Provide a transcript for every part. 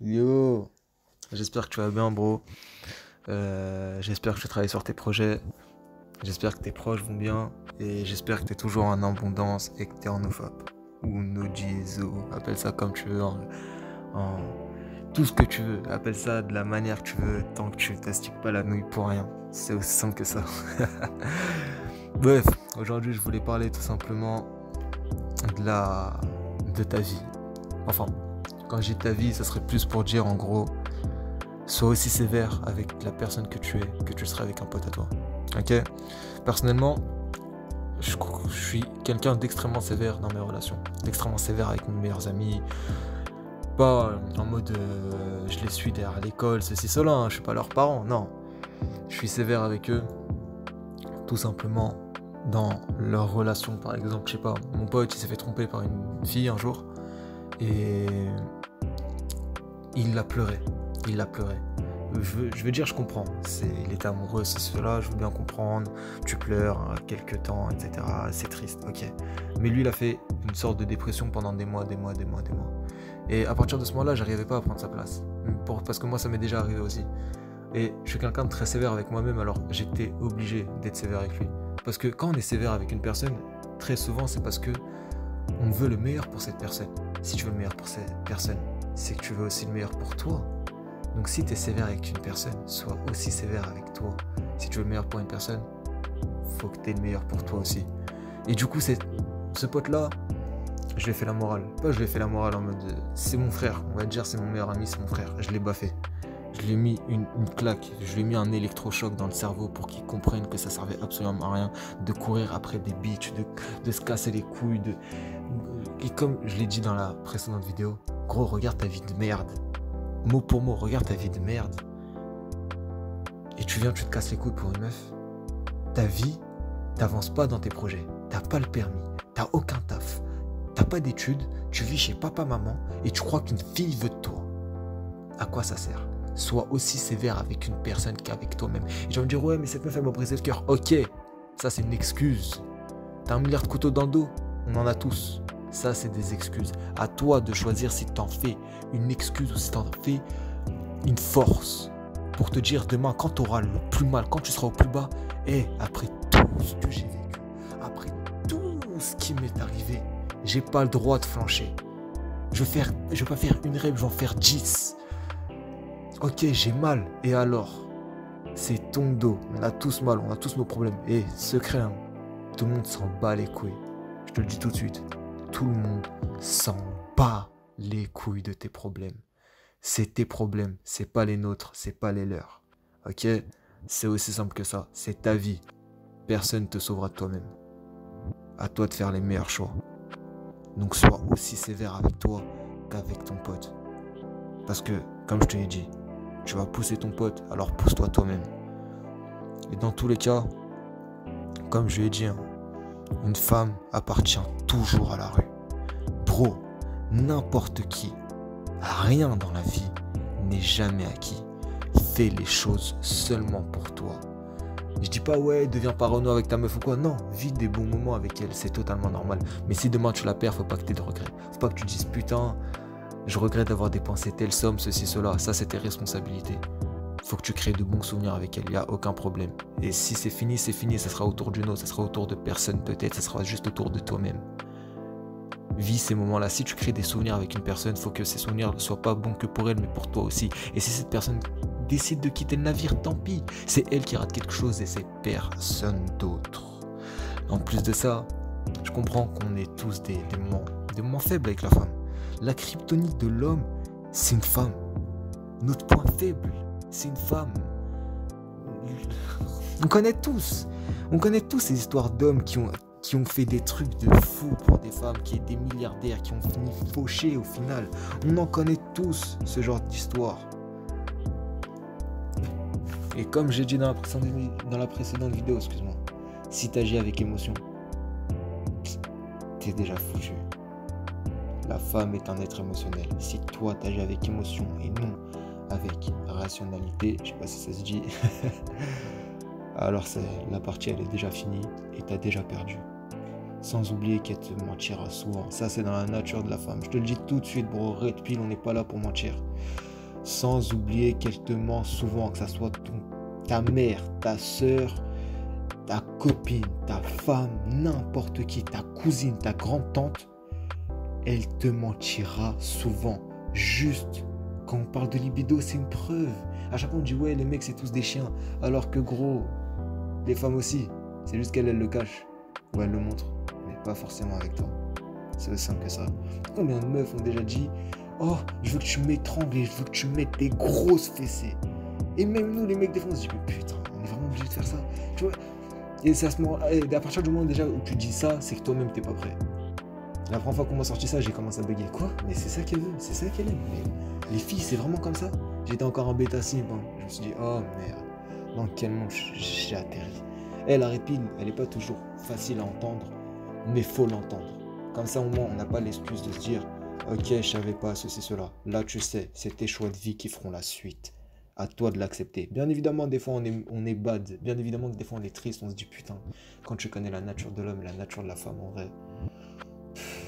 Yo, j'espère que tu vas bien, bro. Euh, j'espère que tu travailles sur tes projets. J'espère que tes proches vont bien. Et j'espère que tu es toujours en abondance et que tu es en OFAP. Ou Nojizo, appelle ça comme tu veux. En, tout ce que tu veux. Appelle ça de la manière que tu veux. Tant que tu t'astiques pas la nouille pour rien. C'est aussi simple que ça. Bref, aujourd'hui je voulais parler tout simplement de la de ta vie. Enfin, quand j'ai ta vie, ça serait plus pour dire en gros, sois aussi sévère avec la personne que tu es, que tu seras avec un pote à toi. Ok? Personnellement, je, suis quelqu'un d'extrêmement sévère dans mes relations, d'extrêmement sévère avec mes meilleurs amis. Pas en mode euh, je les suis derrière l'école, ceci, cela, hein, je suis pas leurs parents, non. Je suis sévère avec eux, tout simplement dans leur relation. Par exemple, je sais pas, mon pote il s'est fait tromper par une fille un jour et il l'a pleuré. Il l'a pleuré. Je veux, dire, je comprends. Il était amoureux, c'est cela, je veux bien comprendre. Tu pleures hein, quelques temps, etc. C'est triste, ok. Mais lui, il a fait une sorte de dépression pendant des mois, des mois, des mois, des mois. Et à partir de ce moment-là, j'arrivais pas à prendre sa place. parce que moi, ça m'est déjà arrivé aussi. Et je suis quelqu'un de très sévère avec moi-même, alors j'étais obligé d'être sévère avec lui. Parce que quand on est sévère avec une personne, très souvent, c'est parce que on veut le meilleur pour cette personne. Si tu veux le meilleur pour cette personne, c'est que tu veux aussi le meilleur pour toi. Donc si tu es sévère avec une personne, sois aussi sévère avec toi. Si tu veux le meilleur pour une personne, faut que tu aies le meilleur pour toi aussi. Et du coup, ce pote-là, je lui ai fait la morale. Pas je lui ai fait la morale en mode c'est mon frère, on va dire c'est mon meilleur ami, c'est mon frère. Je l'ai baffé. Je lui ai mis une, claque, je lui ai mis un électrochoc dans le cerveau pour qu'il comprenne que ça servait absolument à rien de courir après des bitches, de, de se casser les couilles, de, et comme je l'ai dit dans la précédente vidéo, gros, regarde ta vie de merde. Mot pour mot, regarde ta vie de merde. Et tu viens, tu te casses les couilles pour une meuf. Ta vie, t'avances pas dans tes projets. T'as pas le permis. T'as aucun taf. T'as pas d'études. Tu vis chez papa, maman. Et tu crois qu'une fille veut de toi. À quoi ça sert? Sois aussi sévère avec une personne qu'avec toi-même. Et je vais me dire, ouais, mais cette meuf, elle m'a brisé le cœur. Ok, ça c'est une excuse. T'as un milliard de couteaux dans le dos. On en a tous. Ça, c'est des excuses. À toi de choisir si t'en fais une excuse ou si t'en fais une force. Pour te dire demain, quand tu auras le plus mal, quand tu seras au plus bas, et après tout ce que j'ai vécu, après tout ce qui m'est arrivé, j'ai pas le droit de flancher. Je vais, faire, je vais pas faire une rêve, je vais en faire 10. Ok, j'ai mal. Et alors? C'est ton dos. On a tous mal, on a tous nos problèmes. Et secret, hein, tout le monde s'en bat les couilles. Je te le dis tout de suite tout le monde s'en bat les couilles de tes problèmes. C'est tes problèmes, c'est pas les nôtres, c'est pas les leurs. Ok? C'est aussi simple que ça. C'est ta vie. Personne ne te sauvera de toi-même. À toi de faire les meilleurs choix. Donc sois aussi sévère avec toi qu'avec ton pote. Parce que, comme je te l'ai dit, tu vas pousser ton pote, alors pousse-toi toi-même. Et dans tous les cas, comme je l'ai dit, hein, une femme appartient toujours à la rue. Bro, n'importe qui, rien dans la vie n'est jamais acquis. Fais les choses seulement pour toi. Je dis pas ouais, deviens parano avec ta meuf ou quoi. Non, vis des bons moments avec elle, c'est totalement normal. Mais si demain tu la perds, faut pas que tu aies de regrets. Faut pas que tu dises putain, je regrette d'avoir dépensé telle somme, ceci, cela. Ça, c'est tes responsabilités faut que tu crées de bons souvenirs avec elle, il n'y a aucun problème. Et si c'est fini, c'est fini, ça sera autour d'une autre, ça sera autour de personne peut-être, ça sera juste autour de toi-même. Vis ces moments-là. Si tu crées des souvenirs avec une personne, faut que ces souvenirs ne soient pas bons que pour elle, mais pour toi aussi. Et si cette personne décide de quitter le navire, tant pis. C'est elle qui rate quelque chose et c'est personne d'autre. En plus de ça, je comprends qu'on est tous des, moments, des moments faibles avec la femme. La kryptonite de l'homme, c'est une femme. Notre point faible, c'est une femme. On connaît tous. On connaît tous ces histoires d'hommes qui ont, fait des trucs de fou pour des femmes, qui étaient des milliardaires, qui ont fini fauchés au final. On en connaît tous ce genre d'histoire. Et comme j'ai dit dans la précédente, dans la précédente vidéo, excuse-moi, si t'agis avec émotion, t'es déjà foutu. La femme est un être émotionnel. Si toi t'agis avec émotion et non avec rationalité, je sais pas si ça se dit, alors la partie elle est déjà finie et t'as déjà perdu. Sans oublier qu'elle te mentira souvent. Ça, c'est dans la nature de la femme. Je te le dis tout de suite, bro. Red Pill, on n'est pas là pour mentir. Sans oublier qu'elle te ment souvent, que ça soit ta mère, ta soeur, ta copine, ta femme, n'importe qui, ta cousine, ta grande-tante. Elle te mentira souvent. Juste on parle de libido, c'est une preuve. À chaque fois, on dit ouais, les mecs, c'est tous des chiens. Alors que gros, les femmes aussi. C'est juste qu'elle, elle le cache. Ou elle le montre. Mais pas forcément avec toi. C'est aussi simple que ça. Combien de meufs ont déjà dit Oh, je veux que tu m'étrangles et je veux que tu mettes des grosses fessées. Et même nous, les mecs, des fois, on se dit Mais putain, on est vraiment obligé de faire ça. Tu vois? Et se à partir du moment déjà où tu dis ça, c'est que toi-même, t'es pas prêt. La première fois qu'on m'a sorti ça, j'ai commencé à bugger. Quoi? Mais c'est ça qu'elle veut, c'est ça qu'elle aime. Les filles, c'est vraiment comme ça? J'étais encore en bêta sim. Hein. Je me suis dit, oh merde, dans quel monde j'ai atterri? Elle, la répile, elle n'est pas toujours facile à entendre, mais faut l'entendre. Comme ça, au moins, on n'a pas l'excuse de se dire, ok, je savais pas ceci, cela. Là, tu sais, c'est tes choix de vie qui feront la suite. À toi de l'accepter. Bien évidemment, des fois, on est, on bad. Bien évidemment des fois, on est triste. On se dit, putain, quand tu connais la nature de l'homme et la nature de la femme, en vrai,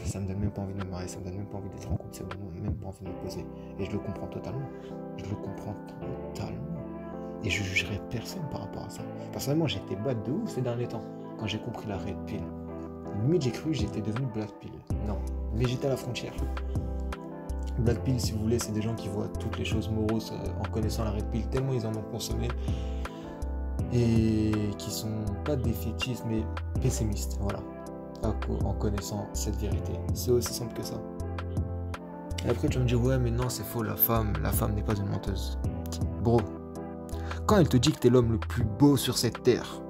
ça me donne même pas envie de me marier, ça me donne même pas envie d'être en couple, ça me donne même pas envie de me poser. Et je le comprends totalement. Je le comprends totalement. Et je jugerai personne par rapport à ça. Personnellement, j'étais bad de ouf ces derniers temps, quand j'ai compris la red pill. Limite, j'ai cru que j'étais devenu black pill. Non, mais j'étais à la frontière. Black pill, si vous voulez, c'est des gens qui voient toutes les choses moroses euh, en connaissant la red pill, tellement ils en ont consommé. Et qui sont pas défaitistes, mais pessimistes. Voilà en connaissant cette vérité. C'est aussi simple que ça. Et après, tu vas me dire, ouais, mais non, c'est faux, la femme, la femme n'est pas une menteuse. Bro, quand elle te dit que t'es l'homme le plus beau sur cette terre,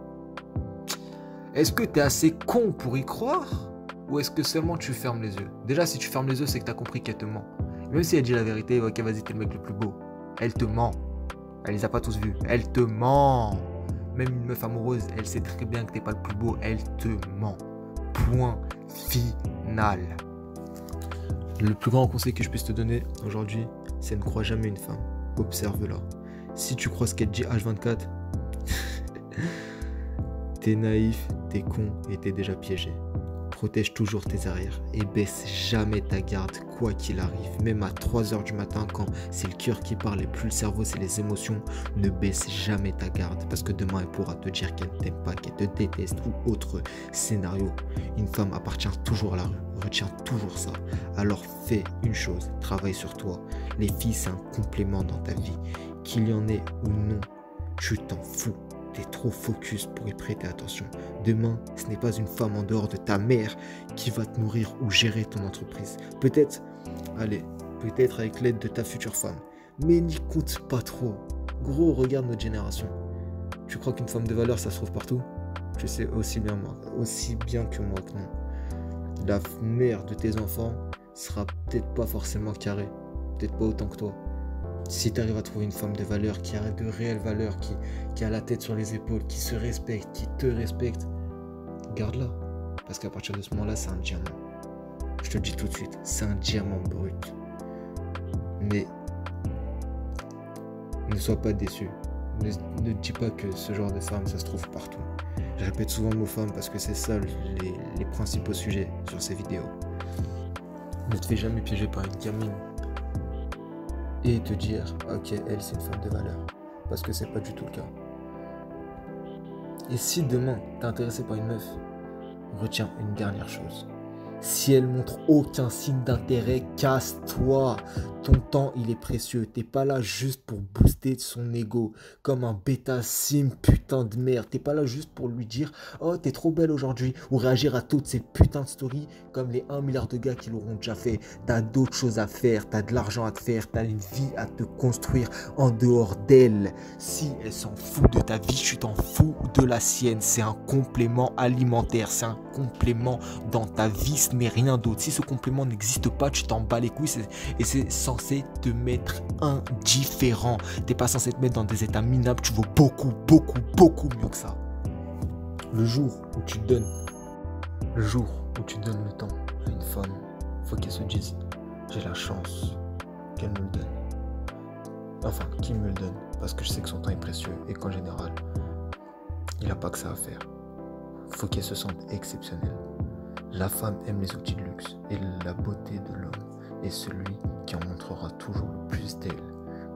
est-ce que t'es assez con pour y croire? Ou est-ce que seulement tu fermes les yeux? Déjà, si tu fermes les yeux, c'est que t'as compris qu'elle te ment. Même si elle dit la vérité, ok, vas-y, t'es le mec le plus beau. Elle te ment. Elle les a pas tous vus. Elle te ment. Même une meuf amoureuse, elle sait très bien que t'es pas le plus beau. Elle te ment. Point final. Le plus grand conseil que je puisse te donner aujourd'hui, c'est ne crois jamais une femme. Observe-la. Si tu crois ce qu'elle dit H24, t'es naïf, t'es con et t'es déjà piégé. Protège toujours tes arrières et baisse jamais ta garde quoi qu'il arrive. Même à 3h du matin quand c'est le cœur qui parle et plus le cerveau c'est les émotions, ne baisse jamais ta garde parce que demain elle pourra te dire qu'elle ne t'aime pas, qu'elle te déteste ou autre scénario. Une femme appartient toujours à la rue. Retiens toujours ça. Alors fais une chose, travaille sur toi. Les filles c'est un complément dans ta vie. Qu'il y en ait ou non, tu t'en fous trop focus pour y prêter attention. Demain, ce n'est pas une femme en dehors de ta mère qui va te nourrir ou gérer ton entreprise. Peut-être, allez, peut-être avec l'aide de ta future femme. Mais n'y compte pas trop. Gros, regarde notre génération. Tu crois qu'une femme de valeur, ça se trouve partout? Je sais aussi bien moi, aussi bien que moi que non. La mère de tes enfants sera peut-être pas forcément carrée, peut-être pas autant que toi. Si tu arrives à trouver une femme de valeur qui a de réelles valeurs, qui, a la tête sur les épaules, qui se respecte, qui te respecte, garde-la. Parce qu'à partir de ce moment-là, c'est un diamant. Je te le dis tout de suite, c'est un diamant brut. Mais ne sois pas déçu. Ne, dis pas que ce genre de femme, ça se trouve partout. Je répète souvent le mot femme parce que c'est ça les principaux sujets sur ces vidéos. Ne te fais jamais piéger par une gamine et te dire, ok, elle c'est une femme de valeur. Parce que c'est pas du tout le cas. Et si demain t'es intéressé par une meuf, retiens une dernière chose. Si elle montre aucun signe d'intérêt, casse-toi. Ton temps, il est précieux. T'es pas là juste pour booster son ego comme un bêta sim putain de merde. T'es pas là juste pour lui dire Oh, t'es trop belle aujourd'hui ou réagir à toutes ces putains de stories comme les 1 milliard de gars qui l'auront déjà fait. T'as d'autres choses à faire, t'as de l'argent à te faire, t'as une vie à te construire en dehors d'elle. Si elle s'en fout de ta vie, tu t'en fous de la sienne. C'est un complément alimentaire, c'est un complément dans ta vie mais rien d'autre. Si ce complément n'existe pas, tu t'en bats les couilles et c'est censé te mettre indifférent. T'es pas censé te mettre dans des états minables. Tu vaux beaucoup, beaucoup, beaucoup mieux que ça. Le jour où tu donnes, le jour où tu donnes le temps à une femme, faut qu'elle se dise j'ai la chance qu'elle me le donne. Enfin, qu'il me le donne, parce que je sais que son temps est précieux et qu'en général, il n'a pas que ça à faire. Faut qu'elle se sente exceptionnelle La femme aime les outils de luxe et la beauté de l'homme est celui qui en montrera toujours le plus d'elle,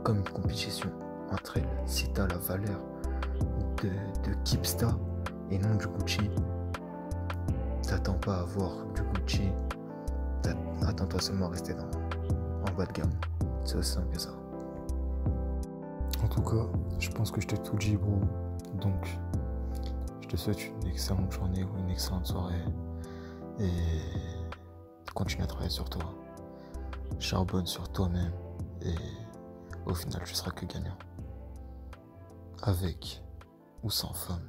comme une compétition entre elles. Si t'as la valeur de, de Kipsta et non du Gucci, t'attends pas à avoir du Gucci, attends-toi seulement à rester dans, en bas de gamme. C'est aussi simple que ça. En tout cas, je pense que je t'ai tout dit, bro. Donc, je te souhaite une excellente journée ou une excellente soirée. Et continue à travailler sur toi. Charbonne sur toi-même. Et au final, tu seras que gagnant. Avec ou sans femme.